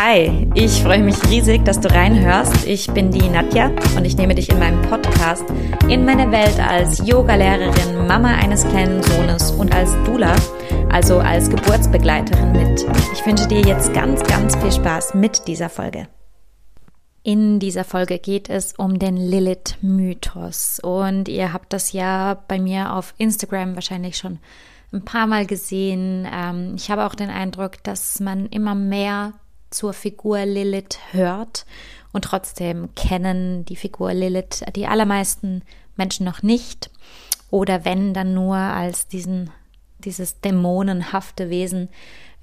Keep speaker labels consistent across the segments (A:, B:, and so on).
A: Hi, ich freue mich riesig, dass du reinhörst. Ich bin die Nadja und ich nehme dich in meinem Podcast in meine Welt als Yogalehrerin, Mama eines kleinen Sohnes und als Dula, also als Geburtsbegleiterin mit. Ich wünsche dir jetzt ganz, ganz viel Spaß mit dieser Folge. In dieser Folge geht es um den Lilith-Mythos und ihr habt das ja bei mir auf Instagram wahrscheinlich schon ein paar Mal gesehen. Ähm, ich habe auch den Eindruck, dass man immer mehr zur Figur Lilith hört und trotzdem kennen die Figur Lilith die allermeisten Menschen noch nicht oder wenn dann nur als diesen dieses dämonenhafte Wesen.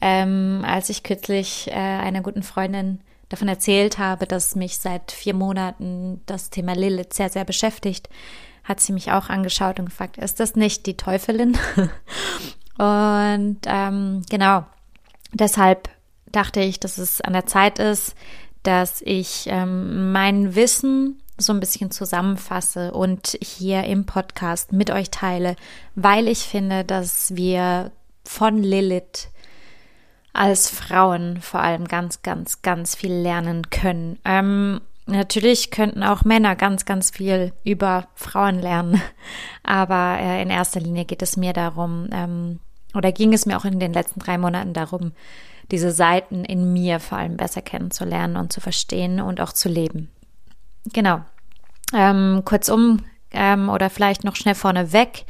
A: Ähm, als ich kürzlich äh, einer guten Freundin davon erzählt habe, dass mich seit vier Monaten das Thema Lilith sehr, sehr beschäftigt, hat sie mich auch angeschaut und gefragt, ist das nicht die Teufelin? und ähm, genau, deshalb dachte ich, dass es an der Zeit ist, dass ich ähm, mein Wissen so ein bisschen zusammenfasse und hier im Podcast mit euch teile, weil ich finde, dass wir von Lilith als Frauen vor allem ganz, ganz, ganz viel lernen können. Ähm, natürlich könnten auch Männer ganz, ganz viel über Frauen lernen, aber äh, in erster Linie geht es mir darum, ähm, oder ging es mir auch in den letzten drei Monaten darum, diese Seiten in mir vor allem besser kennenzulernen und zu verstehen und auch zu leben. Genau. Ähm, kurzum ähm, oder vielleicht noch schnell vorneweg.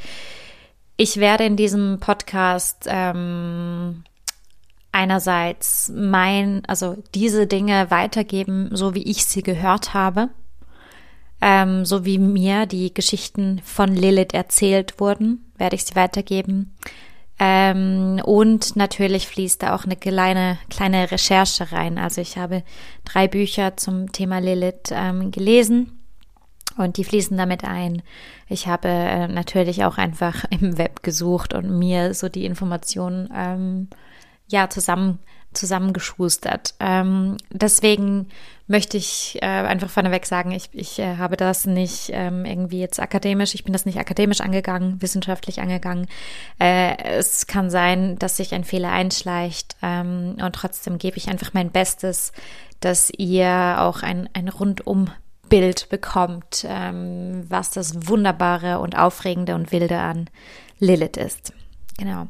A: Ich werde in diesem Podcast ähm, einerseits mein, also diese Dinge weitergeben, so wie ich sie gehört habe, ähm, so wie mir die Geschichten von Lilith erzählt wurden, werde ich sie weitergeben. Ähm, und natürlich fließt da auch eine kleine, kleine Recherche rein. Also ich habe drei Bücher zum Thema Lilith ähm, gelesen und die fließen damit ein. Ich habe äh, natürlich auch einfach im Web gesucht und mir so die Informationen ähm, ja zusammen zusammengeschustert. Ähm, deswegen möchte ich äh, einfach vorneweg sagen, ich, ich äh, habe das nicht ähm, irgendwie jetzt akademisch, ich bin das nicht akademisch angegangen, wissenschaftlich angegangen. Äh, es kann sein, dass sich ein Fehler einschleicht ähm, und trotzdem gebe ich einfach mein Bestes, dass ihr auch ein, ein rundum Bild bekommt, ähm, was das Wunderbare und Aufregende und Wilde an Lilith ist. Genau.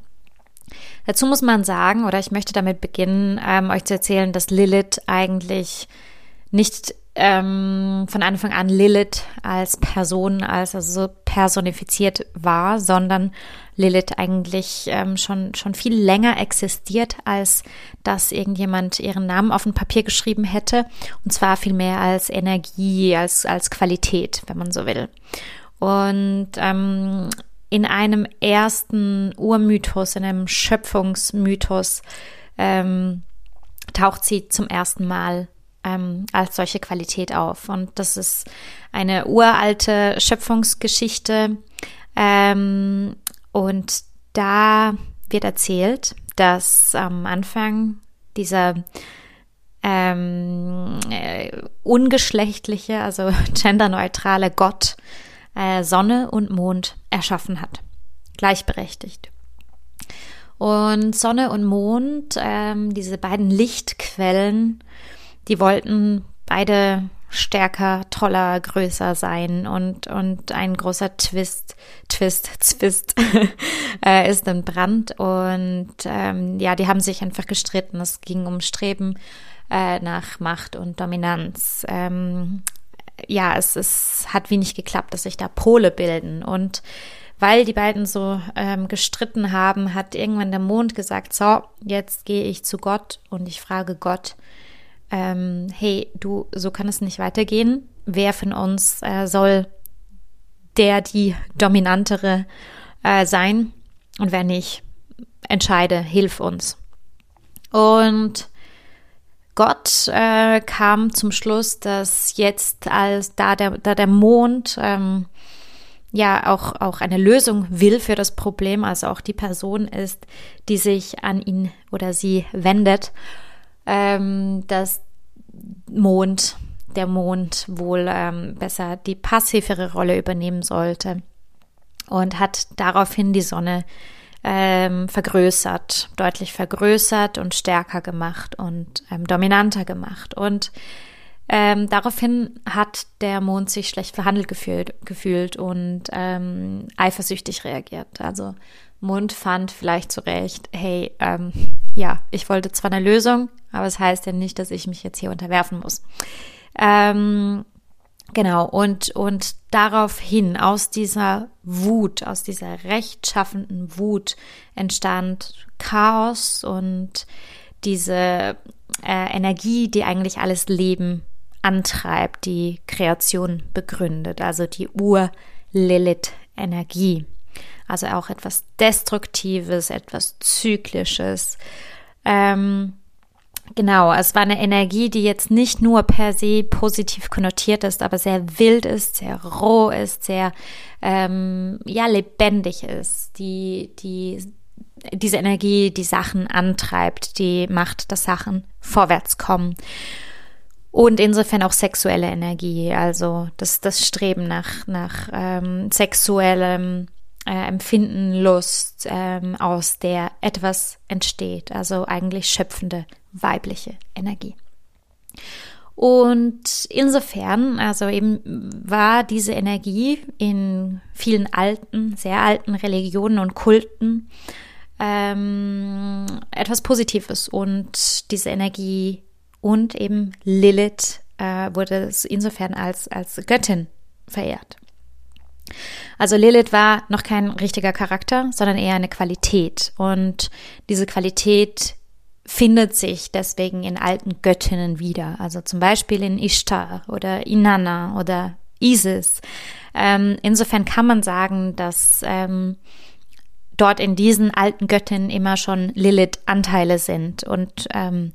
A: Dazu muss man sagen, oder ich möchte damit beginnen, ähm, euch zu erzählen, dass Lilith eigentlich nicht ähm, von Anfang an Lilith als Person, als also personifiziert war, sondern Lilith eigentlich ähm, schon, schon viel länger existiert, als dass irgendjemand ihren Namen auf ein Papier geschrieben hätte. Und zwar viel mehr als Energie, als, als Qualität, wenn man so will. Und ähm, in einem ersten Urmythos, in einem Schöpfungsmythos, ähm, taucht sie zum ersten Mal ähm, als solche Qualität auf. Und das ist eine uralte Schöpfungsgeschichte. Ähm, und da wird erzählt, dass am Anfang dieser ähm, äh, ungeschlechtliche, also genderneutrale Gott äh, Sonne und Mond erschaffen hat. Gleichberechtigt. Und Sonne und Mond, ähm, diese beiden Lichtquellen, die wollten beide stärker, toller, größer sein und, und ein großer Twist, Twist, Zwist äh, ist Brand und ähm, ja, die haben sich einfach gestritten. Es ging um Streben äh, nach Macht und Dominanz. Ähm, ja, es, es hat wenig geklappt, dass sich da Pole bilden und weil die beiden so ähm, gestritten haben, hat irgendwann der Mond gesagt, so, jetzt gehe ich zu Gott und ich frage Gott, ähm, hey, du, so kann es nicht weitergehen. Wer von uns äh, soll der die dominantere äh, sein? Und wer nicht, entscheide, hilf uns. Und Gott äh, kam zum Schluss, dass jetzt, als da der, da der Mond ähm, ja auch, auch eine Lösung will für das Problem, also auch die Person ist, die sich an ihn oder sie wendet, ähm, dass Mond, der Mond wohl ähm, besser die passivere Rolle übernehmen sollte und hat daraufhin die Sonne ähm, vergrößert, deutlich vergrößert und stärker gemacht und ähm, dominanter gemacht. Und ähm, daraufhin hat der Mond sich schlecht verhandelt gefühlt, gefühlt und ähm, eifersüchtig reagiert. Also Mond fand vielleicht zurecht, hey, ähm, ja, ich wollte zwar eine Lösung, aber es das heißt ja nicht, dass ich mich jetzt hier unterwerfen muss. Ähm, genau, und, und daraufhin, aus dieser Wut, aus dieser rechtschaffenden Wut entstand Chaos und diese äh, Energie, die eigentlich alles Leben antreibt, die Kreation begründet, also die Ur-Lilith-Energie. Also auch etwas Destruktives, etwas Zyklisches. Ähm, genau, es war eine Energie, die jetzt nicht nur per se positiv konnotiert ist, aber sehr wild ist, sehr roh ist, sehr ähm, ja lebendig ist, die die diese Energie die Sachen antreibt, die macht, dass Sachen vorwärts kommen. Und insofern auch sexuelle Energie, also das, das Streben nach, nach ähm, sexuellem äh, Empfinden, Lust, ähm, aus der etwas entsteht, also eigentlich schöpfende weibliche Energie. Und insofern, also eben war diese Energie in vielen alten, sehr alten Religionen und Kulten ähm, etwas Positives und diese Energie und eben Lilith äh, wurde insofern als, als Göttin verehrt. Also Lilith war noch kein richtiger Charakter, sondern eher eine Qualität. Und diese Qualität findet sich deswegen in alten Göttinnen wieder. Also zum Beispiel in Ishtar oder Inanna oder Isis. Ähm, insofern kann man sagen, dass ähm, dort in diesen alten Göttinnen immer schon Lilith-Anteile sind. Und ähm,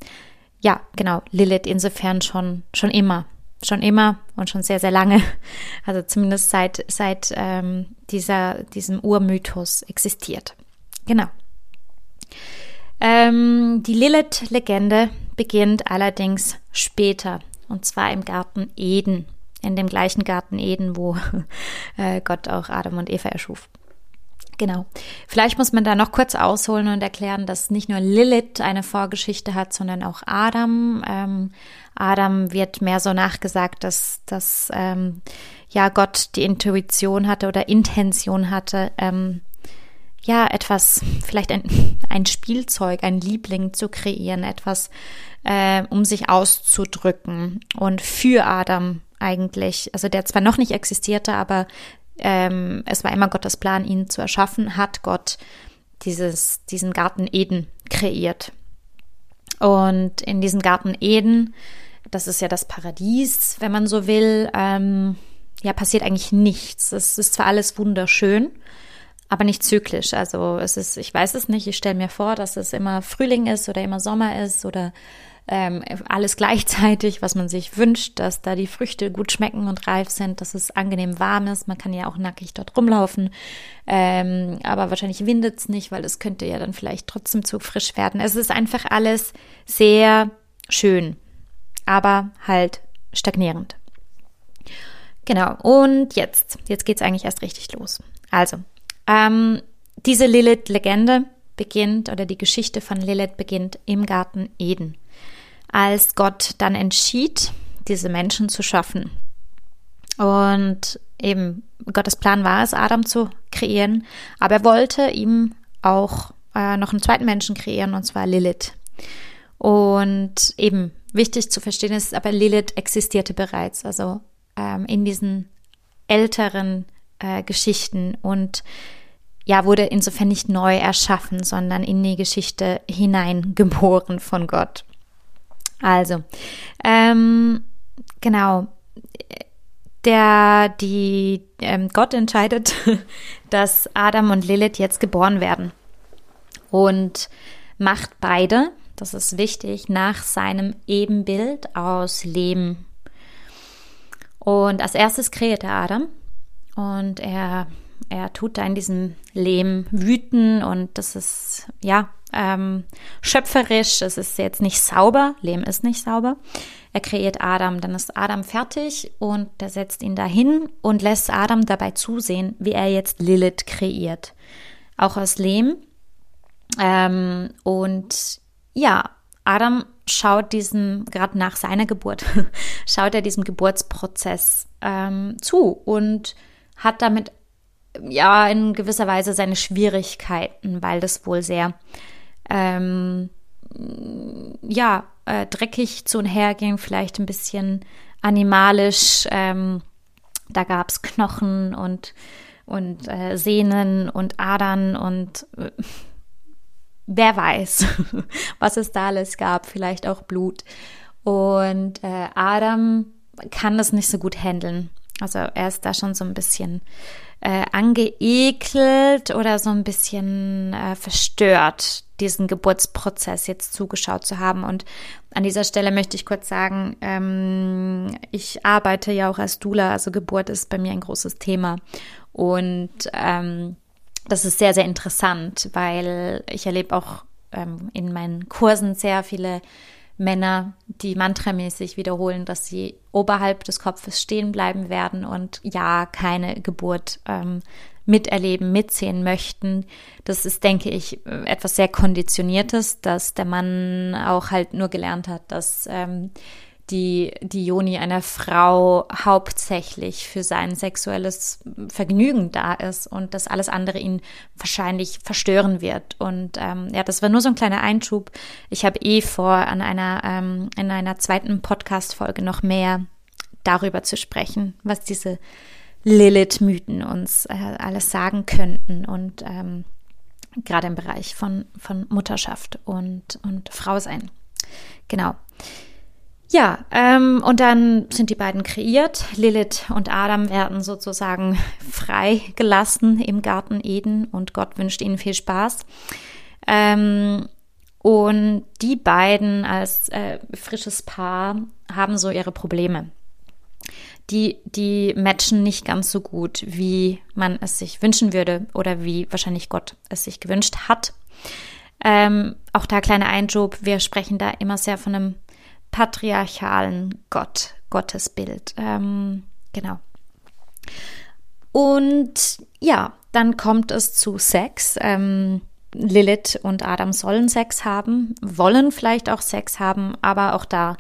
A: ja, genau, Lilith insofern schon, schon immer, schon immer und schon sehr, sehr lange, also zumindest seit, seit ähm, dieser, diesem Urmythos existiert. Genau. Ähm, die Lilith-Legende beginnt allerdings später, und zwar im Garten Eden, in dem gleichen Garten Eden, wo äh, Gott auch Adam und Eva erschuf. Genau. Vielleicht muss man da noch kurz ausholen und erklären, dass nicht nur Lilith eine Vorgeschichte hat, sondern auch Adam. Ähm, Adam wird mehr so nachgesagt, dass, dass ähm, ja Gott die Intuition hatte oder Intention hatte, ähm, ja, etwas, vielleicht ein, ein Spielzeug, ein Liebling zu kreieren, etwas, äh, um sich auszudrücken. Und für Adam eigentlich, also der zwar noch nicht existierte, aber ähm, es war immer Gottes Plan, ihn zu erschaffen, hat Gott dieses, diesen Garten Eden kreiert. Und in diesem Garten Eden, das ist ja das Paradies, wenn man so will, ähm, ja, passiert eigentlich nichts. Es ist zwar alles wunderschön, aber nicht zyklisch. Also es ist, ich weiß es nicht, ich stelle mir vor, dass es immer Frühling ist oder immer Sommer ist oder ähm, alles gleichzeitig, was man sich wünscht, dass da die Früchte gut schmecken und reif sind, dass es angenehm warm ist. Man kann ja auch nackig dort rumlaufen, ähm, aber wahrscheinlich windet es nicht, weil es könnte ja dann vielleicht trotzdem zu frisch werden. Es ist einfach alles sehr schön, aber halt stagnierend. Genau, und jetzt, jetzt geht es eigentlich erst richtig los. Also, ähm, diese Lilith-Legende beginnt oder die Geschichte von Lilith beginnt im Garten Eden als Gott dann entschied, diese Menschen zu schaffen. Und eben Gottes Plan war es, Adam zu kreieren, aber er wollte ihm auch äh, noch einen zweiten Menschen kreieren, und zwar Lilith. Und eben wichtig zu verstehen ist, aber Lilith existierte bereits, also ähm, in diesen älteren äh, Geschichten und ja, wurde insofern nicht neu erschaffen, sondern in die Geschichte hineingeboren von Gott. Also, ähm, genau. Der, die, ähm, Gott entscheidet, dass Adam und Lilith jetzt geboren werden und macht beide, das ist wichtig, nach seinem Ebenbild aus Leben. Und als erstes kreiert er Adam und er, er tut da in diesem Lehm wüten und das ist, ja, ähm, schöpferisch. Es ist jetzt nicht sauber. Lehm ist nicht sauber. Er kreiert Adam. Dann ist Adam fertig und er setzt ihn dahin und lässt Adam dabei zusehen, wie er jetzt Lilith kreiert. Auch aus Lehm Ähm, und ja, Adam schaut diesem, gerade nach seiner Geburt, schaut er diesem Geburtsprozess ähm, zu und hat damit ja in gewisser Weise seine Schwierigkeiten, weil das wohl sehr ähm, ja äh, dreckig zu und her ging, vielleicht ein bisschen animalisch. Ähm, da gab es Knochen und und äh, Sehnen und Adern und äh, wer weiß, was es da alles gab, vielleicht auch Blut. Und äh, Adam kann das nicht so gut handeln. Also er ist da schon so ein bisschen äh, angeekelt oder so ein bisschen äh, verstört, diesen Geburtsprozess jetzt zugeschaut zu haben. Und an dieser Stelle möchte ich kurz sagen, ähm, ich arbeite ja auch als Dula, also Geburt ist bei mir ein großes Thema. Und ähm, das ist sehr, sehr interessant, weil ich erlebe auch ähm, in meinen Kursen sehr viele Männer, die mantramäßig wiederholen, dass sie oberhalb des Kopfes stehen bleiben werden und ja, keine Geburt ähm, miterleben, mitsehen möchten. Das ist, denke ich, etwas sehr Konditioniertes, dass der Mann auch halt nur gelernt hat, dass ähm, die, die Joni einer Frau hauptsächlich für sein sexuelles Vergnügen da ist und dass alles andere ihn wahrscheinlich verstören wird. Und ähm, ja, das war nur so ein kleiner Einschub. Ich habe eh vor, an einer, ähm, in einer zweiten Podcast-Folge noch mehr darüber zu sprechen, was diese Lilith-Mythen uns äh, alles sagen könnten und ähm, gerade im Bereich von, von Mutterschaft und, und Frausein. Genau. Ja, ähm, und dann sind die beiden kreiert. Lilith und Adam werden sozusagen freigelassen im Garten Eden und Gott wünscht ihnen viel Spaß. Ähm, und die beiden als äh, frisches Paar haben so ihre Probleme. Die, die matchen nicht ganz so gut, wie man es sich wünschen würde oder wie wahrscheinlich Gott es sich gewünscht hat. Ähm, auch da kleiner Einschub, wir sprechen da immer sehr von einem patriarchalen Gott, Gottesbild. Ähm, genau. Und ja, dann kommt es zu Sex. Ähm, Lilith und Adam sollen Sex haben, wollen vielleicht auch Sex haben, aber auch da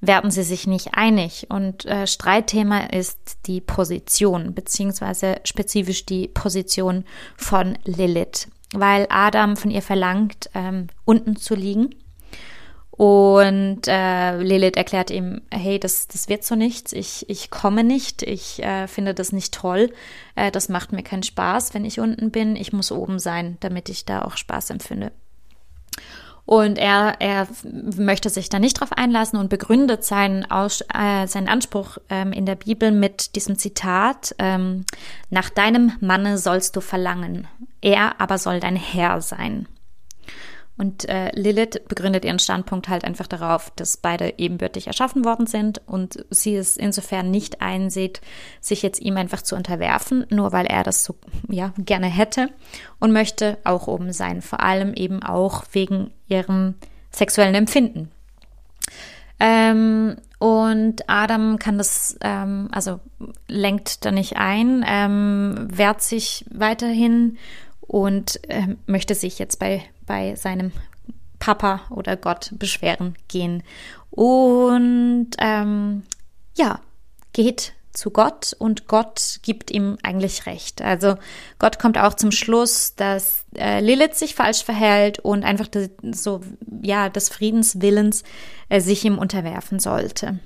A: werden sie sich nicht einig. Und äh, Streitthema ist die Position, beziehungsweise spezifisch die Position von Lilith, weil Adam von ihr verlangt, ähm, unten zu liegen und äh, Lilith erklärt ihm, hey, das, das wird so nichts, ich, ich komme nicht, ich äh, finde das nicht toll, äh, das macht mir keinen Spaß, wenn ich unten bin, ich muss oben sein, damit ich da auch Spaß empfinde. Und er, er möchte sich da nicht drauf einlassen und begründet seinen, Aus, äh, seinen Anspruch ähm, in der Bibel mit diesem Zitat, ähm, nach deinem Manne sollst du verlangen, er aber soll dein Herr sein. Und äh, Lilith begründet ihren Standpunkt halt einfach darauf, dass beide ebenbürtig erschaffen worden sind und sie es insofern nicht einsieht, sich jetzt ihm einfach zu unterwerfen, nur weil er das so ja gerne hätte und möchte auch oben sein, vor allem eben auch wegen ihrem sexuellen Empfinden. Ähm, und Adam kann das, ähm, also lenkt da nicht ein, ähm, wehrt sich weiterhin und äh, möchte sich jetzt bei bei seinem Papa oder Gott beschweren gehen. Und ähm, ja, geht zu Gott und Gott gibt ihm eigentlich recht. Also Gott kommt auch zum Schluss, dass äh, Lilith sich falsch verhält und einfach de, so ja des Friedenswillens äh, sich ihm unterwerfen sollte.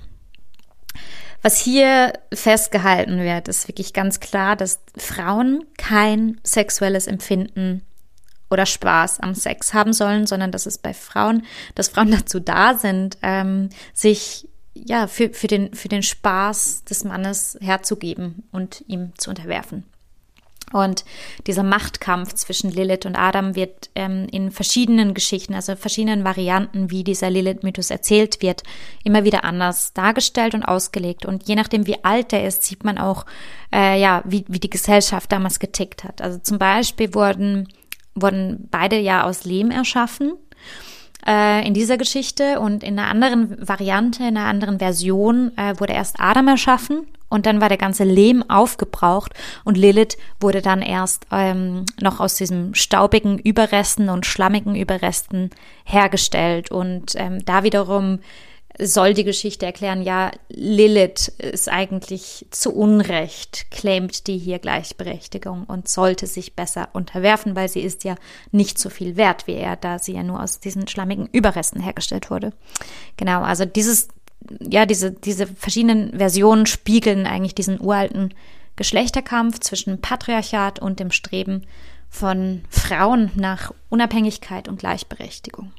A: Was hier festgehalten wird, ist wirklich ganz klar, dass Frauen kein sexuelles Empfinden oder Spaß am Sex haben sollen, sondern dass es bei Frauen, dass Frauen dazu da sind, ähm, sich ja für, für, den, für den Spaß des Mannes herzugeben und ihm zu unterwerfen. Und dieser Machtkampf zwischen Lilith und Adam wird ähm, in verschiedenen Geschichten, also verschiedenen Varianten, wie dieser Lilith-Mythos erzählt wird, immer wieder anders dargestellt und ausgelegt. Und je nachdem, wie alt er ist, sieht man auch, äh, ja, wie, wie die Gesellschaft damals getickt hat. Also zum Beispiel wurden wurden beide ja aus Lehm erschaffen äh, in dieser Geschichte und in einer anderen Variante, in einer anderen Version äh, wurde erst Adam erschaffen und dann war der ganze Lehm aufgebraucht und Lilith wurde dann erst ähm, noch aus diesen staubigen Überresten und schlammigen Überresten hergestellt. Und ähm, da wiederum soll die Geschichte erklären, ja, Lilith ist eigentlich zu Unrecht, claimt die hier Gleichberechtigung und sollte sich besser unterwerfen, weil sie ist ja nicht so viel wert wie er, da sie ja nur aus diesen schlammigen Überresten hergestellt wurde. Genau, also dieses ja, diese, diese verschiedenen Versionen spiegeln eigentlich diesen uralten Geschlechterkampf zwischen Patriarchat und dem Streben von Frauen nach Unabhängigkeit und Gleichberechtigung.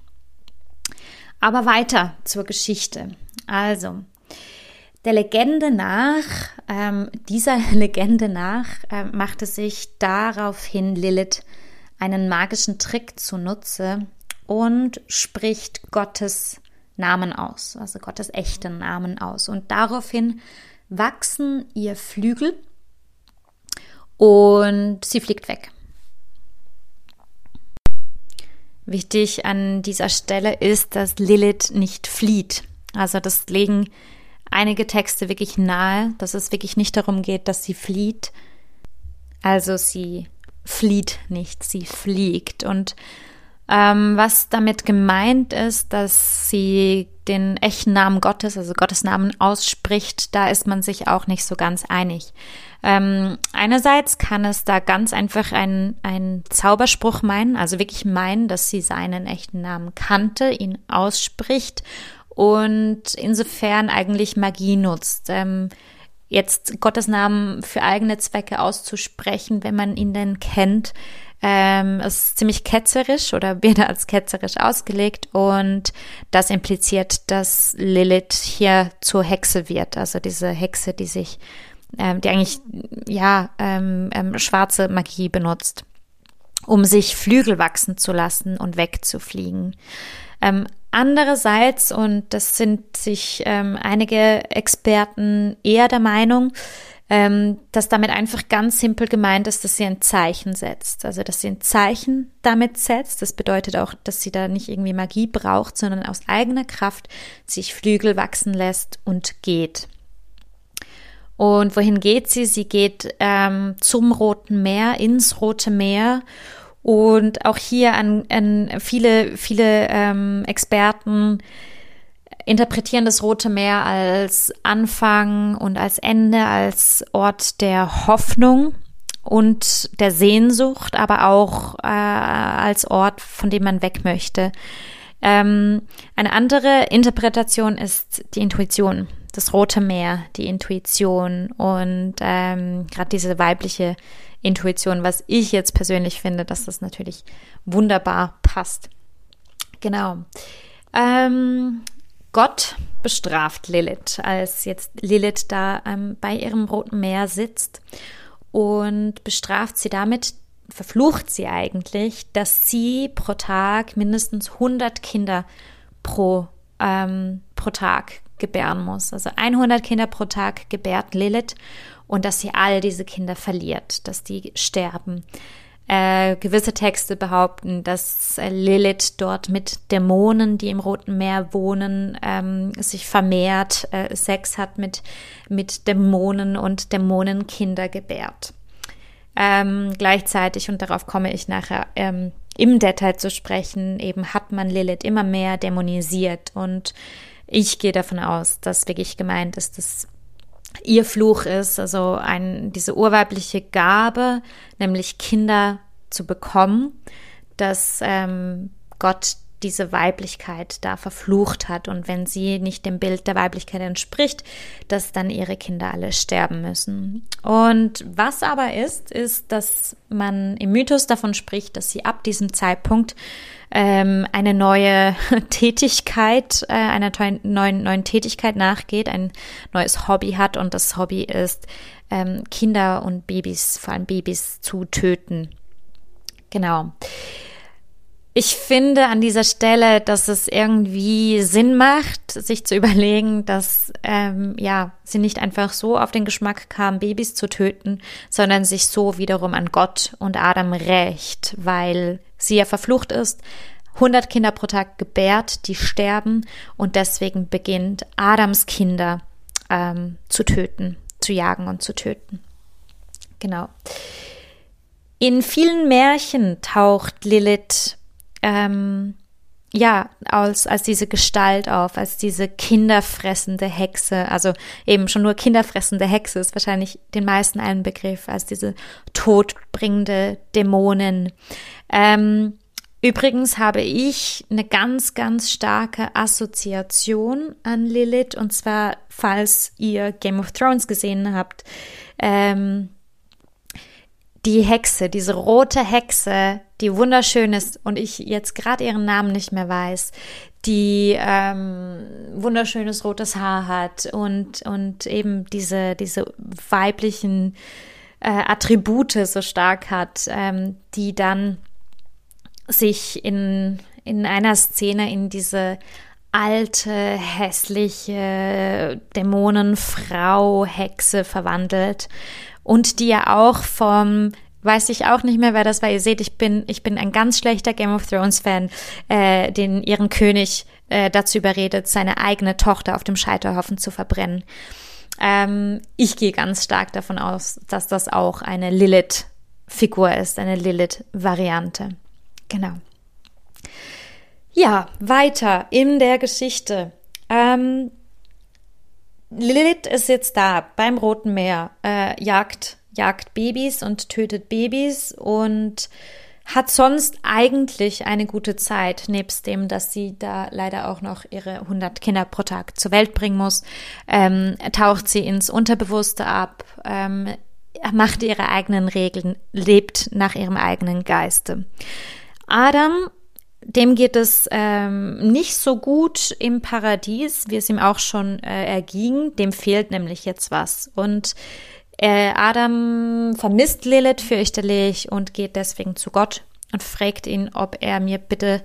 A: Aber weiter zur Geschichte. Also, der Legende nach, ähm, dieser Legende nach, äh, machte sich daraufhin Lilith einen magischen Trick zunutze und spricht Gottes Namen aus, also Gottes echten Namen aus. Und daraufhin wachsen ihr Flügel und sie fliegt weg. Wichtig an dieser Stelle ist, dass Lilith nicht flieht. Also das legen einige Texte wirklich nahe, dass es wirklich nicht darum geht, dass sie flieht. Also sie flieht nicht, sie fliegt. Und ähm, was damit gemeint ist, dass sie den echten Namen Gottes, also Gottes Namen ausspricht, da ist man sich auch nicht so ganz einig. Ähm, einerseits kann es da ganz einfach ein, Zauberspruch meinen, also wirklich meinen, dass sie seinen echten Namen kannte, ihn ausspricht und insofern eigentlich Magie nutzt. Ähm, jetzt Gottes Namen für eigene Zwecke auszusprechen, wenn man ihn denn kennt, ähm, ist ziemlich ketzerisch oder wird als ketzerisch ausgelegt und das impliziert, dass Lilith hier zur Hexe wird, also diese Hexe, die sich, ähm, die eigentlich ja ähm, ähm, schwarze Magie benutzt, um sich Flügel wachsen zu lassen und wegzufliegen. Ähm, andererseits, und das sind sich ähm, einige Experten eher der Meinung, ähm, dass damit einfach ganz simpel gemeint ist, dass sie ein Zeichen setzt. Also, dass sie ein Zeichen damit setzt. Das bedeutet auch, dass sie da nicht irgendwie Magie braucht, sondern aus eigener Kraft sich Flügel wachsen lässt und geht. Und wohin geht sie? Sie geht ähm, zum Roten Meer, ins Rote Meer. Und auch hier an, an viele, viele ähm, Experten interpretieren das Rote Meer als Anfang und als Ende, als Ort der Hoffnung und der Sehnsucht, aber auch äh, als Ort, von dem man weg möchte. Ähm, eine andere Interpretation ist die Intuition, das Rote Meer, die Intuition und ähm, gerade diese weibliche Intuition, was ich jetzt persönlich finde, dass das natürlich wunderbar passt. Genau. Ähm, Gott bestraft Lilith, als jetzt Lilith da ähm, bei ihrem Roten Meer sitzt und bestraft sie damit, verflucht sie eigentlich, dass sie pro Tag mindestens 100 Kinder pro, ähm, pro Tag gebären muss. Also 100 Kinder pro Tag gebärt Lilith und dass sie all diese Kinder verliert, dass die sterben. Äh, gewisse Texte behaupten, dass äh, Lilith dort mit Dämonen, die im Roten Meer wohnen, ähm, sich vermehrt, äh, Sex hat mit, mit Dämonen und Dämonenkinder gebärt. Ähm, gleichzeitig, und darauf komme ich nachher ähm, im Detail zu sprechen, eben hat man Lilith immer mehr dämonisiert. Und ich gehe davon aus, dass wirklich gemeint ist, dass ihr Fluch ist, also ein, diese urweibliche Gabe, nämlich Kinder zu bekommen, dass ähm, Gott diese Weiblichkeit da verflucht hat und wenn sie nicht dem Bild der Weiblichkeit entspricht, dass dann ihre Kinder alle sterben müssen. Und was aber ist, ist, dass man im Mythos davon spricht, dass sie ab diesem Zeitpunkt ähm, eine neue Tätigkeit, äh, einer neuen, neuen Tätigkeit nachgeht, ein neues Hobby hat und das Hobby ist, ähm, Kinder und Babys, vor allem Babys, zu töten. Genau. Ich finde an dieser Stelle, dass es irgendwie Sinn macht, sich zu überlegen, dass ähm, ja sie nicht einfach so auf den Geschmack kam, Babys zu töten, sondern sich so wiederum an Gott und Adam rächt, weil sie ja verflucht ist, 100 Kinder pro Tag gebärt, die sterben und deswegen beginnt Adams Kinder ähm, zu töten, zu jagen und zu töten. Genau. In vielen Märchen taucht Lilith ähm, ja, als, als diese Gestalt auf, als diese kinderfressende Hexe. Also eben schon nur kinderfressende Hexe ist wahrscheinlich den meisten ein Begriff, als diese todbringende Dämonin. Ähm, übrigens habe ich eine ganz, ganz starke Assoziation an Lilith und zwar, falls ihr Game of Thrones gesehen habt, ähm, die Hexe, diese rote Hexe, die wunderschön ist und ich jetzt gerade ihren Namen nicht mehr weiß, die ähm, wunderschönes rotes Haar hat und, und eben diese, diese weiblichen äh, Attribute so stark hat, ähm, die dann sich in, in einer Szene in diese alte, hässliche Dämonenfrau, Hexe verwandelt und die ja auch vom weiß ich auch nicht mehr, wer das war. Ihr seht, ich bin, ich bin ein ganz schlechter Game of Thrones Fan, äh, den ihren König äh, dazu überredet, seine eigene Tochter auf dem Scheiterhaufen zu verbrennen. Ähm, ich gehe ganz stark davon aus, dass das auch eine Lilith-Figur ist, eine Lilith-Variante. Genau. Ja, weiter in der Geschichte. Ähm, Lilith ist jetzt da beim Roten Meer, äh, jagt jagt Babys und tötet Babys und hat sonst eigentlich eine gute Zeit, nebst dem, dass sie da leider auch noch ihre 100 Kinder pro Tag zur Welt bringen muss, ähm, taucht sie ins Unterbewusste ab, ähm, macht ihre eigenen Regeln, lebt nach ihrem eigenen Geiste. Adam, dem geht es ähm, nicht so gut im Paradies, wie es ihm auch schon äh, erging. Dem fehlt nämlich jetzt was. Und äh, Adam vermisst Lilith fürchterlich und geht deswegen zu Gott und fragt ihn, ob er mir bitte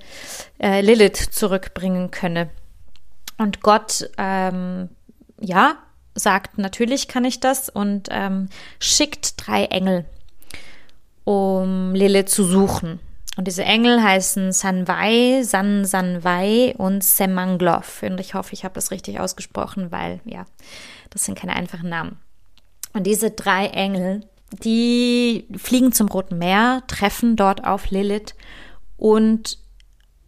A: äh, Lilith zurückbringen könne. Und Gott, ähm, ja, sagt, natürlich kann ich das und ähm, schickt drei Engel, um Lilith zu suchen. Und diese Engel heißen Sanwai, San Sanwai und Semanglov. Und ich hoffe, ich habe das richtig ausgesprochen, weil ja, das sind keine einfachen Namen. Und diese drei Engel, die fliegen zum Roten Meer, treffen dort auf Lilith und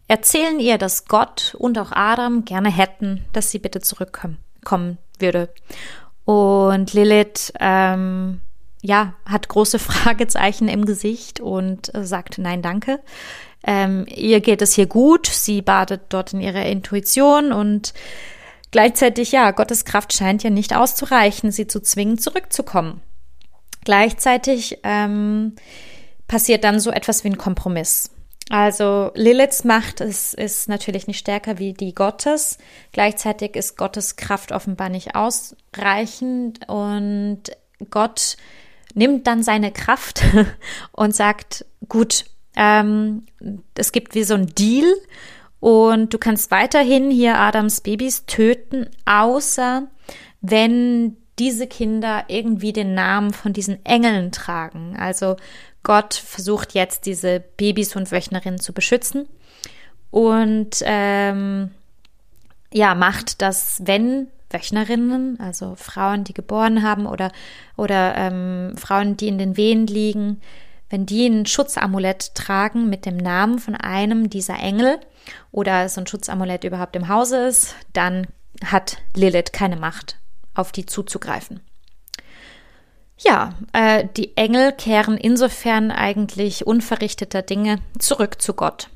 A: erzählen ihr, dass Gott und auch Adam gerne hätten, dass sie bitte zurückkommen würde. Und Lilith, ähm, ja, hat große Fragezeichen im Gesicht und äh, sagt nein, danke. Ähm, ihr geht es hier gut, sie badet dort in ihrer Intuition und Gleichzeitig, ja, Gottes Kraft scheint ja nicht auszureichen, sie zu zwingen, zurückzukommen. Gleichzeitig ähm, passiert dann so etwas wie ein Kompromiss. Also Liliths Macht ist, ist natürlich nicht stärker wie die Gottes. Gleichzeitig ist Gottes Kraft offenbar nicht ausreichend und Gott nimmt dann seine Kraft und sagt, gut, ähm, es gibt wie so ein Deal und du kannst weiterhin hier Adams Babys töten, außer wenn diese Kinder irgendwie den Namen von diesen Engeln tragen. Also Gott versucht jetzt diese Babys und Wöchnerinnen zu beschützen und ähm, ja macht, dass wenn Wöchnerinnen, also Frauen, die geboren haben oder oder ähm, Frauen, die in den Wehen liegen, wenn die ein Schutzamulett tragen mit dem Namen von einem dieser Engel, oder so ein Schutzamulett überhaupt im Hause ist, dann hat Lilith keine Macht, auf die zuzugreifen. Ja, äh, die Engel kehren insofern eigentlich unverrichteter Dinge zurück zu Gott.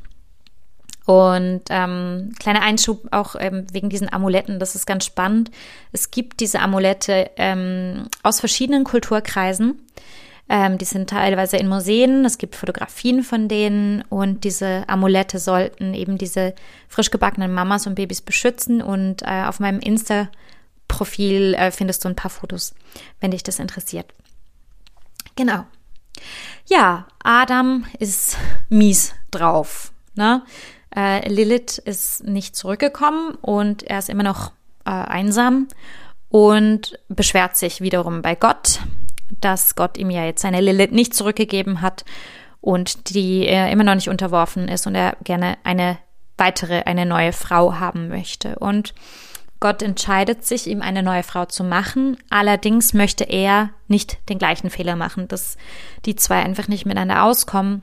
A: Und ähm, kleiner Einschub auch ähm, wegen diesen Amuletten, das ist ganz spannend. Es gibt diese Amulette ähm, aus verschiedenen Kulturkreisen. Ähm, die sind teilweise in Museen, es gibt Fotografien von denen und diese Amulette sollten eben diese frisch gebackenen Mamas und Babys beschützen. Und äh, auf meinem Insta-Profil äh, findest du ein paar Fotos, wenn dich das interessiert. Genau. Ja, Adam ist mies drauf. Ne? Äh, Lilith ist nicht zurückgekommen und er ist immer noch äh, einsam und beschwert sich wiederum bei Gott dass Gott ihm ja jetzt seine Lilith nicht zurückgegeben hat und die er immer noch nicht unterworfen ist und er gerne eine weitere, eine neue Frau haben möchte. Und Gott entscheidet sich, ihm eine neue Frau zu machen. Allerdings möchte er nicht den gleichen Fehler machen, dass die zwei einfach nicht miteinander auskommen.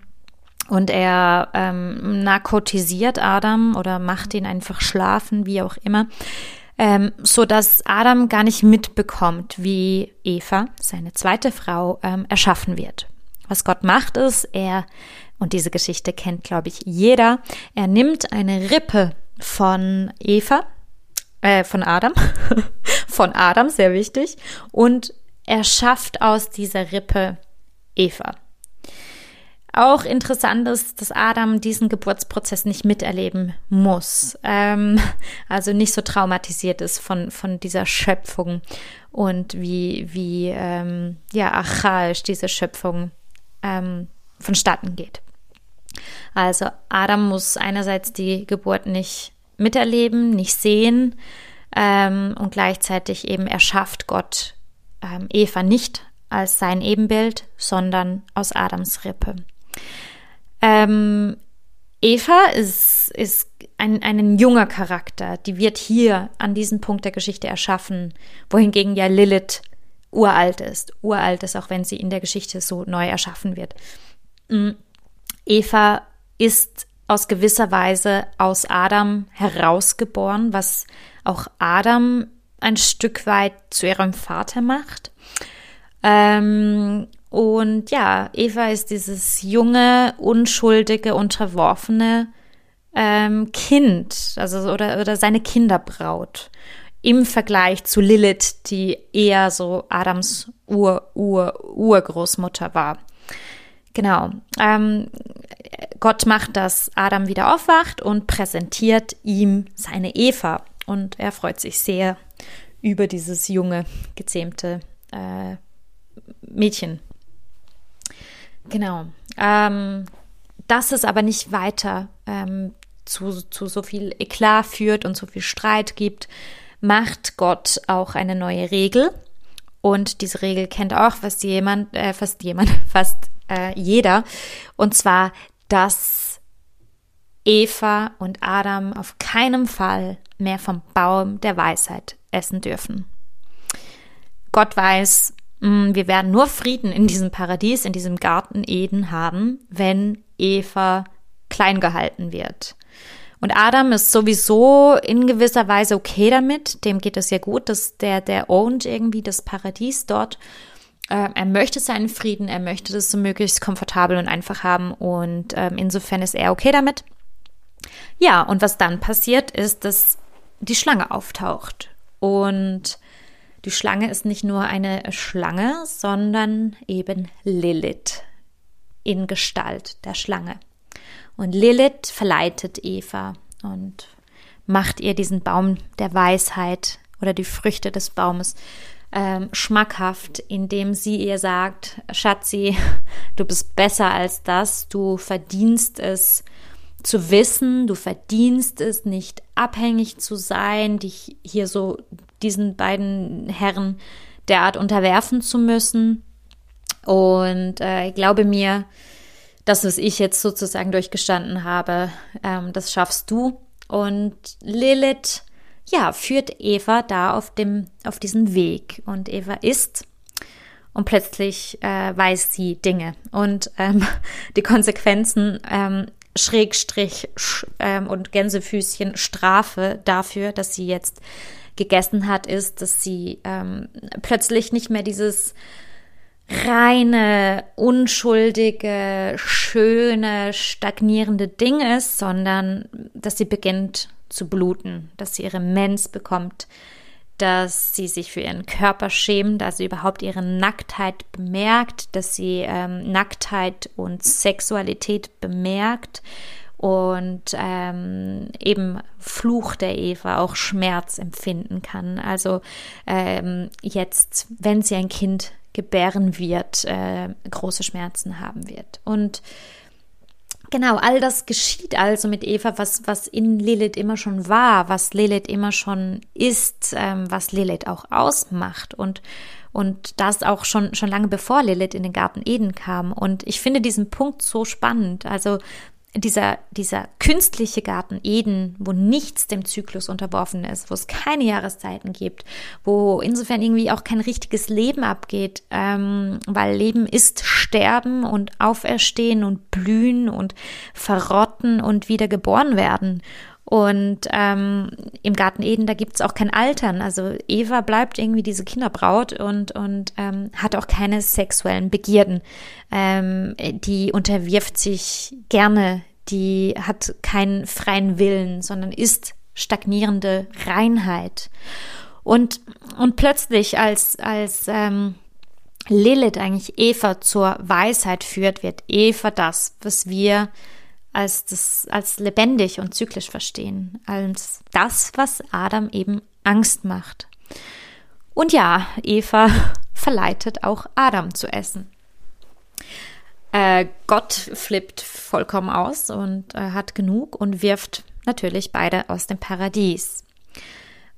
A: Und er ähm, narkotisiert Adam oder macht ihn einfach schlafen, wie auch immer, ähm, so dass Adam gar nicht mitbekommt, wie Eva, seine zweite Frau, ähm, erschaffen wird. Was Gott macht ist, er, und diese Geschichte kennt, glaube ich, jeder, er nimmt eine Rippe von Eva, äh, von Adam, von Adam, sehr wichtig, und er schafft aus dieser Rippe Eva. Auch interessant ist, dass Adam diesen Geburtsprozess nicht miterleben muss, ähm, also nicht so traumatisiert ist von, von dieser Schöpfung und wie, wie ähm, ja, archaisch diese Schöpfung ähm, vonstatten geht. Also Adam muss einerseits die Geburt nicht miterleben, nicht sehen ähm, und gleichzeitig eben erschafft Gott ähm, Eva nicht als sein Ebenbild, sondern aus Adams Rippe. Ähm, Eva ist, ist ein, ein junger Charakter, die wird hier an diesem Punkt der Geschichte erschaffen, wohingegen ja Lilith uralt ist. Uralt ist, auch wenn sie in der Geschichte so neu erschaffen wird. Mm, Eva ist aus gewisser Weise aus Adam herausgeboren, was auch Adam ein Stück weit zu ihrem Vater macht. Ähm, und ja, Eva ist dieses junge, unschuldige, unterworfene ähm, Kind, also oder, oder seine Kinderbraut im Vergleich zu Lilith, die eher so Adams Ur, Ur, Urgroßmutter war. Genau. Ähm, Gott macht, dass Adam wieder aufwacht und präsentiert ihm seine Eva. Und er freut sich sehr über dieses junge, gezähmte äh, Mädchen. Genau. Ähm, dass es aber nicht weiter ähm, zu, zu so viel Eklat führt und so viel Streit gibt, macht Gott auch eine neue Regel. Und diese Regel kennt auch fast jemand, äh, fast jemand, fast äh, jeder. Und zwar, dass Eva und Adam auf keinen Fall mehr vom Baum der Weisheit essen dürfen. Gott weiß, wir werden nur Frieden in diesem Paradies, in diesem Garten Eden haben, wenn Eva klein gehalten wird. Und Adam ist sowieso in gewisser Weise okay damit. Dem geht es ja gut, dass der, der ownt irgendwie das Paradies dort. Äh, er möchte seinen Frieden, er möchte das so möglichst komfortabel und einfach haben. Und ähm, insofern ist er okay damit. Ja, und was dann passiert, ist, dass die Schlange auftaucht. Und die Schlange ist nicht nur eine Schlange, sondern eben Lilith in Gestalt der Schlange. Und Lilith verleitet Eva und macht ihr diesen Baum der Weisheit oder die Früchte des Baumes ähm, schmackhaft, indem sie ihr sagt, Schatzi, du bist besser als das, du verdienst es zu wissen, du verdienst es nicht abhängig zu sein, dich hier so diesen beiden Herren derart unterwerfen zu müssen. Und äh, glaube mir, das, was ich jetzt sozusagen durchgestanden habe, ähm, das schaffst du. Und Lilith, ja, führt Eva da auf dem, auf diesen Weg. Und Eva ist und plötzlich äh, weiß sie Dinge. Und ähm, die Konsequenzen ähm, Schrägstrich sch, ähm, und Gänsefüßchen Strafe dafür, dass sie jetzt gegessen hat, ist, dass sie ähm, plötzlich nicht mehr dieses reine, unschuldige, schöne, stagnierende Ding ist, sondern dass sie beginnt zu bluten, dass sie ihre Mens bekommt, dass sie sich für ihren Körper schämt, dass sie überhaupt ihre Nacktheit bemerkt, dass sie ähm, Nacktheit und Sexualität bemerkt und ähm, eben Fluch der Eva auch Schmerz empfinden kann. Also ähm, jetzt, wenn sie ein Kind gebären wird, äh, große Schmerzen haben wird. Und Genau, all das geschieht also mit Eva, was, was in Lilith immer schon war, was Lilith immer schon ist, ähm, was Lilith auch ausmacht und, und das auch schon, schon lange bevor Lilith in den Garten Eden kam. Und ich finde diesen Punkt so spannend. Also dieser, dieser künstliche Garten Eden, wo nichts dem Zyklus unterworfen ist, wo es keine Jahreszeiten gibt, wo insofern irgendwie auch kein richtiges Leben abgeht, ähm, weil Leben ist Sterben und Auferstehen und Blühen und Verrotten und wieder geboren werden. Und ähm, im Garten Eden, da gibt's auch kein Altern. Also Eva bleibt irgendwie diese Kinderbraut und, und ähm, hat auch keine sexuellen Begierden. Ähm, die unterwirft sich gerne, die hat keinen freien Willen, sondern ist stagnierende Reinheit. Und, und plötzlich, als, als ähm, Lilith eigentlich Eva zur Weisheit führt, wird Eva das, was wir als, das, als lebendig und zyklisch verstehen, als das, was Adam eben Angst macht. Und ja, Eva verleitet auch Adam zu essen. Äh, Gott flippt vollkommen aus und äh, hat genug und wirft natürlich beide aus dem Paradies.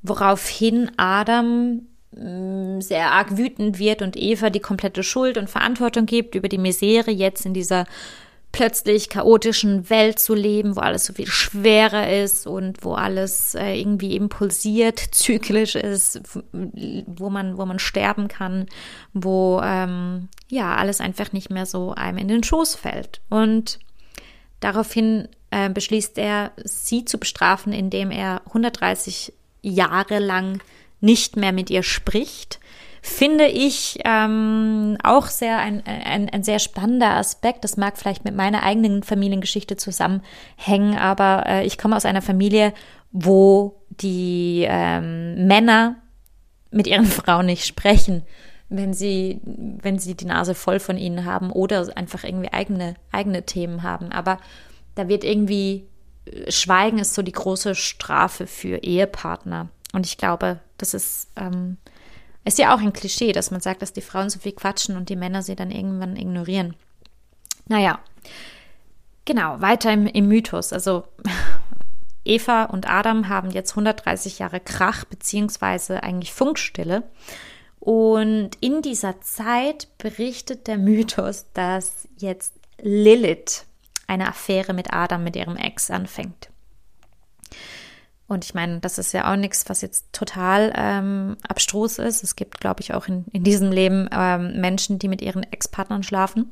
A: Woraufhin Adam mm, sehr arg wütend wird und Eva die komplette Schuld und Verantwortung gibt über die Misere jetzt in dieser plötzlich chaotischen Welt zu leben, wo alles so viel schwerer ist und wo alles äh, irgendwie impulsiert, zyklisch ist, wo man, wo man sterben kann, wo ähm, ja alles einfach nicht mehr so einem in den Schoß fällt. Und daraufhin äh, beschließt er, sie zu bestrafen, indem er 130 Jahre lang nicht mehr mit ihr spricht finde ich ähm, auch sehr ein, ein, ein sehr spannender Aspekt. Das mag vielleicht mit meiner eigenen Familiengeschichte zusammenhängen, aber äh, ich komme aus einer Familie, wo die ähm, Männer mit ihren Frauen nicht sprechen, wenn sie, wenn sie die Nase voll von ihnen haben oder einfach irgendwie eigene, eigene Themen haben. Aber da wird irgendwie, äh, Schweigen ist so die große Strafe für Ehepartner. Und ich glaube, das ist ähm, ist ja auch ein Klischee, dass man sagt, dass die Frauen so viel quatschen und die Männer sie dann irgendwann ignorieren. Naja, genau, weiter im, im Mythos. Also Eva und Adam haben jetzt 130 Jahre Krach, beziehungsweise eigentlich Funkstille. Und in dieser Zeit berichtet der Mythos, dass jetzt Lilith eine Affäre mit Adam, mit ihrem Ex, anfängt. Und ich meine, das ist ja auch nichts, was jetzt total ähm, abstrus ist. Es gibt, glaube ich, auch in, in diesem Leben ähm, Menschen, die mit ihren Ex-Partnern schlafen.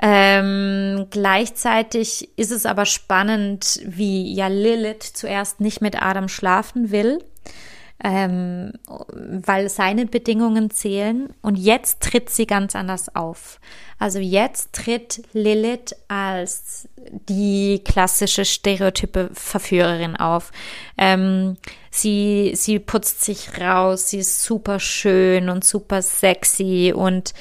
A: Ähm, gleichzeitig ist es aber spannend, wie ja Lilith zuerst nicht mit Adam schlafen will, ähm, weil seine Bedingungen zählen. Und jetzt tritt sie ganz anders auf. Also jetzt tritt Lilith als die klassische stereotype Verführerin auf. Ähm, sie, sie putzt sich raus, sie ist super schön und super sexy und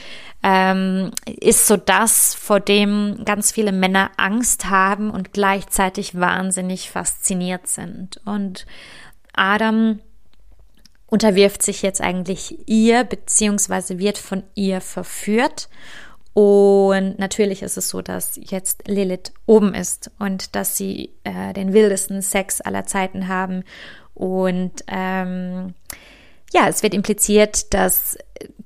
A: ähm, ist so das, vor dem ganz viele Männer Angst haben und gleichzeitig wahnsinnig fasziniert sind. Und Adam unterwirft sich jetzt eigentlich ihr, beziehungsweise wird von ihr verführt und natürlich ist es so, dass jetzt Lilith oben ist und dass sie äh, den wildesten Sex aller Zeiten haben. Und ähm, ja, es wird impliziert, dass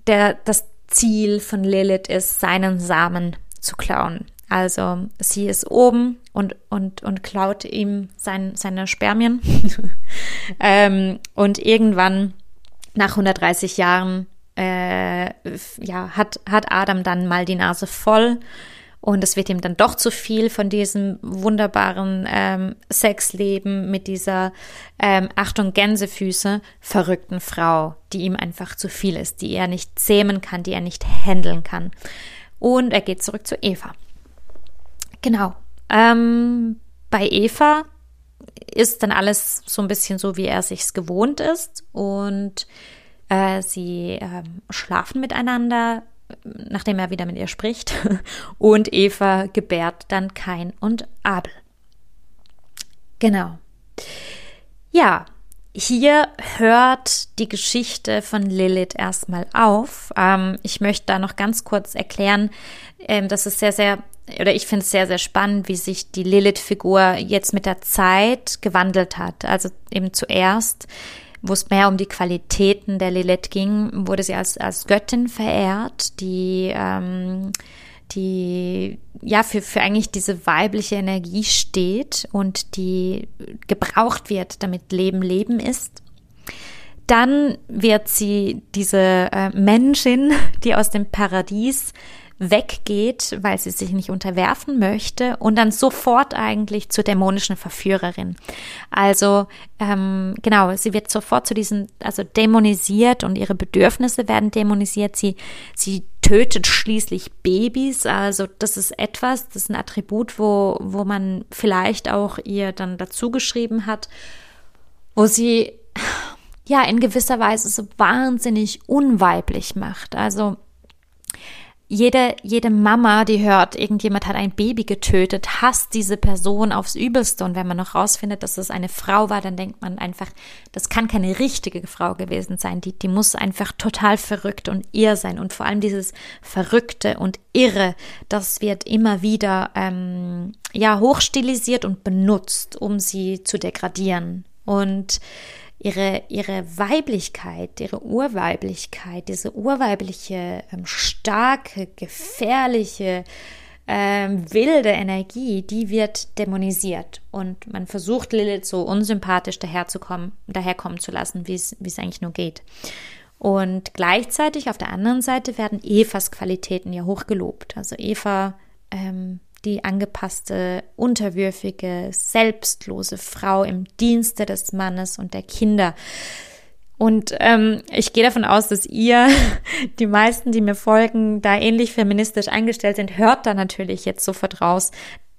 A: der, das Ziel von Lilith ist, seinen Samen zu klauen. Also sie ist oben und, und, und klaut ihm sein, seine Spermien. ähm, und irgendwann, nach 130 Jahren, äh, ja, hat, hat Adam dann mal die Nase voll und es wird ihm dann doch zu viel von diesem wunderbaren ähm, Sexleben mit dieser ähm, Achtung Gänsefüße verrückten Frau, die ihm einfach zu viel ist, die er nicht zähmen kann, die er nicht handeln kann. Und er geht zurück zu Eva. Genau. Ähm, bei Eva ist dann alles so ein bisschen so, wie er sich's gewohnt ist und äh, sie äh, schlafen miteinander, nachdem er wieder mit ihr spricht. Und Eva gebärt dann Kain und Abel. Genau. Ja, hier hört die Geschichte von Lilith erstmal auf. Ähm, ich möchte da noch ganz kurz erklären, ähm, dass es sehr, sehr, oder ich finde es sehr, sehr spannend, wie sich die Lilith-Figur jetzt mit der Zeit gewandelt hat. Also eben zuerst wo es mehr um die Qualitäten der Lilith ging, wurde sie als, als Göttin verehrt, die, ähm, die ja für, für eigentlich diese weibliche Energie steht und die gebraucht wird, damit Leben Leben ist. Dann wird sie diese äh, Menschin, die aus dem Paradies weggeht, weil sie sich nicht unterwerfen möchte und dann sofort eigentlich zur dämonischen Verführerin. Also ähm, genau, sie wird sofort zu diesen, also dämonisiert und ihre Bedürfnisse werden dämonisiert. Sie, sie tötet schließlich Babys. Also das ist etwas, das ist ein Attribut, wo, wo man vielleicht auch ihr dann dazu geschrieben hat, wo sie ja in gewisser Weise so wahnsinnig unweiblich macht. Also jede, jede Mama, die hört, irgendjemand hat ein Baby getötet, hasst diese Person aufs Übelste. Und wenn man noch rausfindet, dass es eine Frau war, dann denkt man einfach, das kann keine richtige Frau gewesen sein. Die, die muss einfach total verrückt und irr sein. Und vor allem dieses Verrückte und Irre, das wird immer wieder, ähm, ja, hochstilisiert und benutzt, um sie zu degradieren. Und ihre, ihre Weiblichkeit, ihre Urweiblichkeit, diese urweibliche, ähm, starke, gefährliche, ähm, wilde Energie, die wird dämonisiert. Und man versucht Lilith so unsympathisch daherzukommen, daherkommen zu lassen, wie es, eigentlich nur geht. Und gleichzeitig auf der anderen Seite werden Evas Qualitäten ja hochgelobt. Also Eva ähm, die angepasste, unterwürfige, selbstlose Frau im Dienste des Mannes und der Kinder. Und ähm, ich gehe davon aus, dass ihr, die meisten, die mir folgen, da ähnlich feministisch eingestellt sind, hört da natürlich jetzt sofort raus.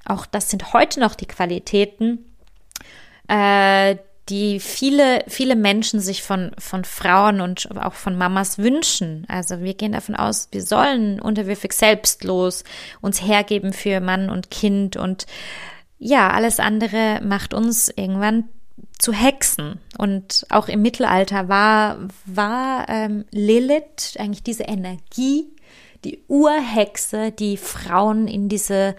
A: Auch das sind heute noch die Qualitäten, äh, die viele, viele Menschen sich von, von Frauen und auch von Mamas wünschen. Also wir gehen davon aus, wir sollen unterwürfig selbstlos uns hergeben für Mann und Kind und ja, alles andere macht uns irgendwann zu Hexen. Und auch im Mittelalter war, war ähm, Lilith eigentlich diese Energie, die Urhexe, die Frauen in diese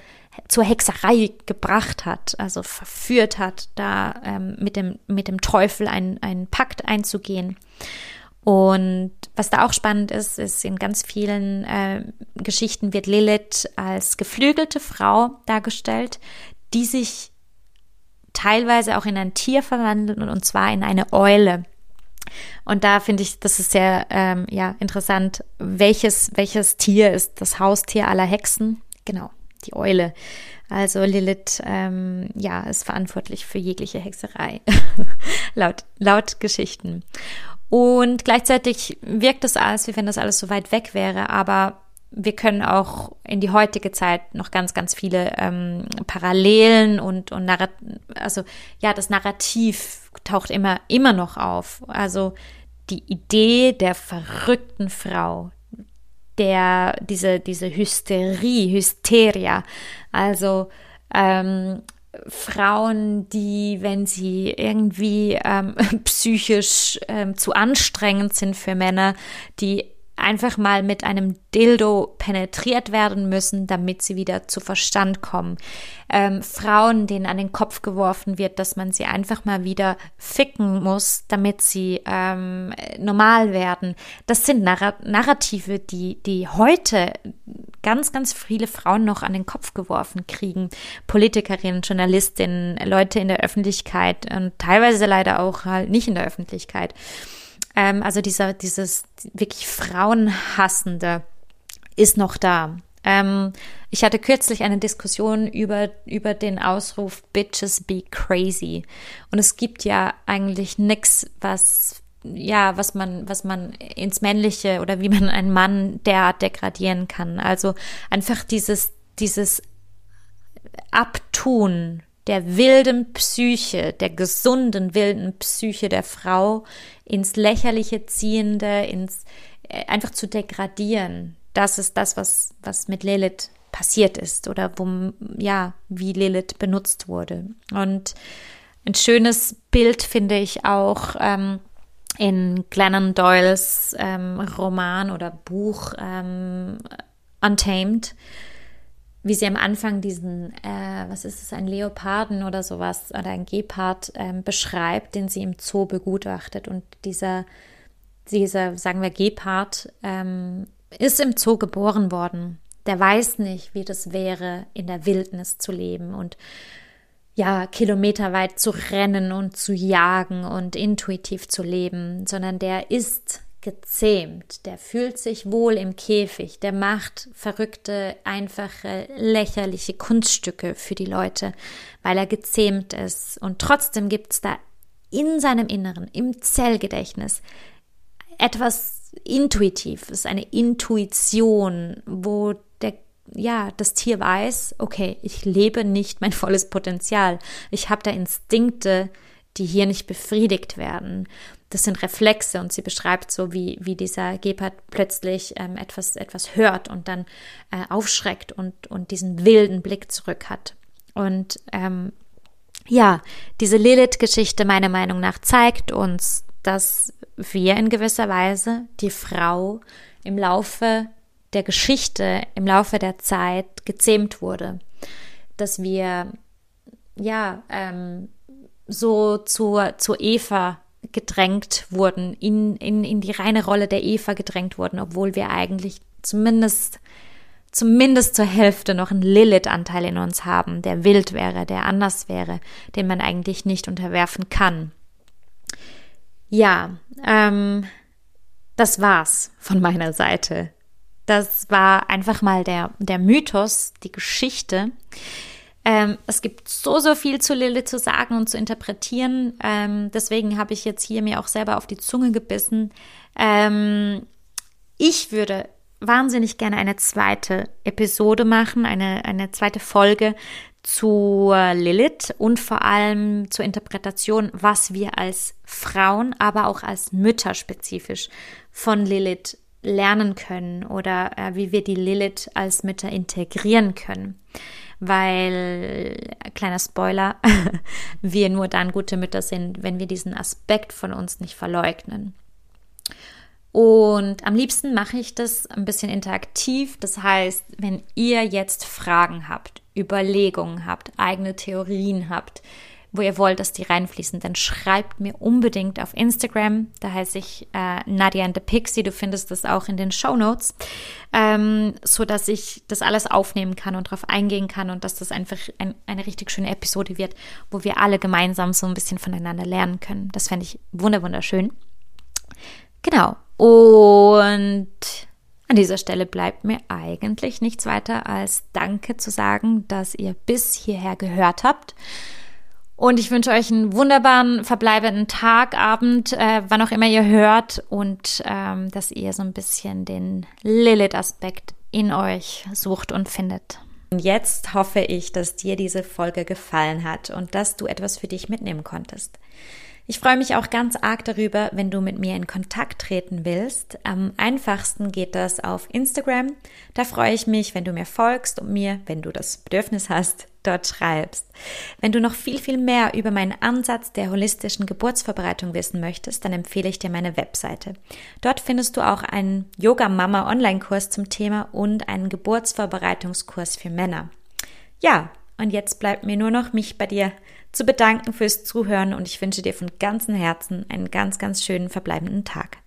A: zur Hexerei gebracht hat, also verführt hat, da ähm, mit, dem, mit dem Teufel einen, einen Pakt einzugehen. Und was da auch spannend ist, ist, in ganz vielen äh, Geschichten wird Lilith als geflügelte Frau dargestellt, die sich teilweise auch in ein Tier verwandelt und zwar in eine Eule. Und da finde ich, das ist sehr ähm, ja, interessant, welches, welches Tier ist das Haustier aller Hexen? Genau, die Eule. Also Lilith, ähm, ja, ist verantwortlich für jegliche Hexerei, laut, laut Geschichten. Und gleichzeitig wirkt es alles, wie wenn das alles so weit weg wäre, aber wir können auch in die heutige Zeit noch ganz, ganz viele ähm, Parallelen und, und Narrat also ja, das Narrativ taucht immer, immer noch auf. Also die Idee der verrückten Frau, der, diese, diese Hysterie, Hysteria, also ähm, Frauen, die, wenn sie irgendwie ähm, psychisch ähm, zu anstrengend sind für Männer, die einfach mal mit einem Dildo penetriert werden müssen, damit sie wieder zu Verstand kommen. Ähm, Frauen, denen an den Kopf geworfen wird, dass man sie einfach mal wieder ficken muss, damit sie ähm, normal werden. Das sind Narr Narrative, die, die heute ganz, ganz viele Frauen noch an den Kopf geworfen kriegen. Politikerinnen, Journalistinnen, Leute in der Öffentlichkeit und teilweise leider auch halt nicht in der Öffentlichkeit. Ähm, also dieser, dieses wirklich Frauenhassende ist noch da. Ähm, ich hatte kürzlich eine Diskussion über, über den Ausruf Bitches be crazy. Und es gibt ja eigentlich nichts, was ja, was man, was man ins Männliche oder wie man einen Mann derart degradieren kann. Also einfach dieses, dieses Abtun der wilden Psyche, der gesunden wilden Psyche der Frau ins Lächerliche ziehende, ins äh, einfach zu degradieren. Das ist das, was, was mit Lilith passiert ist oder wo, ja, wie Lilith benutzt wurde. Und ein schönes Bild finde ich auch ähm, in Glennon Doyles ähm, Roman oder Buch ähm, Untamed wie sie am Anfang diesen, äh, was ist es, ein Leoparden oder sowas oder ein Gepard ähm, beschreibt, den sie im Zoo begutachtet. Und dieser, dieser, sagen wir, Gepard ähm, ist im Zoo geboren worden. der weiß nicht, wie das wäre, in der Wildnis zu leben und ja, kilometerweit zu rennen und zu jagen und intuitiv zu leben, sondern der ist gezähmt, der fühlt sich wohl im Käfig, der macht verrückte, einfache, lächerliche Kunststücke für die Leute, weil er gezähmt ist. Und trotzdem gibt es da in seinem Inneren, im Zellgedächtnis, etwas Intuitives, eine Intuition, wo der ja, das Tier weiß, okay, ich lebe nicht mein volles Potenzial. Ich habe da Instinkte, die hier nicht befriedigt werden. Das sind Reflexe und sie beschreibt so, wie, wie dieser Gepard plötzlich ähm, etwas, etwas hört und dann äh, aufschreckt und, und diesen wilden Blick zurück hat. Und ähm, ja, diese Lilith-Geschichte meiner Meinung nach zeigt uns, dass wir in gewisser Weise die Frau im Laufe der Geschichte, im Laufe der Zeit gezähmt wurde. Dass wir ja ähm, so zur, zur Eva gedrängt wurden, in, in, in die reine Rolle der Eva gedrängt wurden, obwohl wir eigentlich zumindest zumindest zur Hälfte noch einen Lilith-Anteil in uns haben, der wild wäre, der anders wäre, den man eigentlich nicht unterwerfen kann. Ja, ähm, das war's von meiner Seite. Das war einfach mal der, der Mythos, die Geschichte. Ähm, es gibt so, so viel zu Lilith zu sagen und zu interpretieren. Ähm, deswegen habe ich jetzt hier mir auch selber auf die Zunge gebissen. Ähm, ich würde wahnsinnig gerne eine zweite Episode machen, eine, eine zweite Folge zu Lilith und vor allem zur Interpretation, was wir als Frauen, aber auch als Mütter spezifisch von Lilith lernen können oder äh, wie wir die Lilith als Mütter integrieren können weil, kleiner Spoiler, wir nur dann gute Mütter sind, wenn wir diesen Aspekt von uns nicht verleugnen. Und am liebsten mache ich das ein bisschen interaktiv. Das heißt, wenn ihr jetzt Fragen habt, Überlegungen habt, eigene Theorien habt, wo ihr wollt, dass die reinfließen, dann schreibt mir unbedingt auf Instagram. Da heiße ich äh, Nadia and the Pixie. Du findest das auch in den Show Notes, ähm, so dass ich das alles aufnehmen kann und darauf eingehen kann und dass das einfach ein, eine richtig schöne Episode wird, wo wir alle gemeinsam so ein bisschen voneinander lernen können. Das fände ich wunderschön. Genau. Und an dieser Stelle bleibt mir eigentlich nichts weiter als Danke zu sagen, dass ihr bis hierher gehört habt. Und ich wünsche euch einen wunderbaren verbleibenden Tag, Abend, äh, wann auch immer ihr hört und ähm, dass ihr so ein bisschen den Lilith-Aspekt in euch sucht und findet. Und jetzt hoffe ich, dass dir diese Folge gefallen hat und dass du etwas für dich mitnehmen konntest. Ich freue mich auch ganz arg darüber, wenn du mit mir in Kontakt treten willst. Am einfachsten geht das auf Instagram. Da freue ich mich, wenn du mir folgst und mir, wenn du das Bedürfnis hast, dort schreibst. Wenn du noch viel, viel mehr über meinen Ansatz der holistischen Geburtsvorbereitung wissen möchtest, dann empfehle ich dir meine Webseite. Dort findest du auch einen Yoga Mama Online-Kurs zum Thema und einen Geburtsvorbereitungskurs für Männer. Ja, und jetzt bleibt mir nur noch, mich bei dir zu bedanken fürs Zuhören und ich wünsche dir von ganzem Herzen einen ganz, ganz schönen verbleibenden Tag.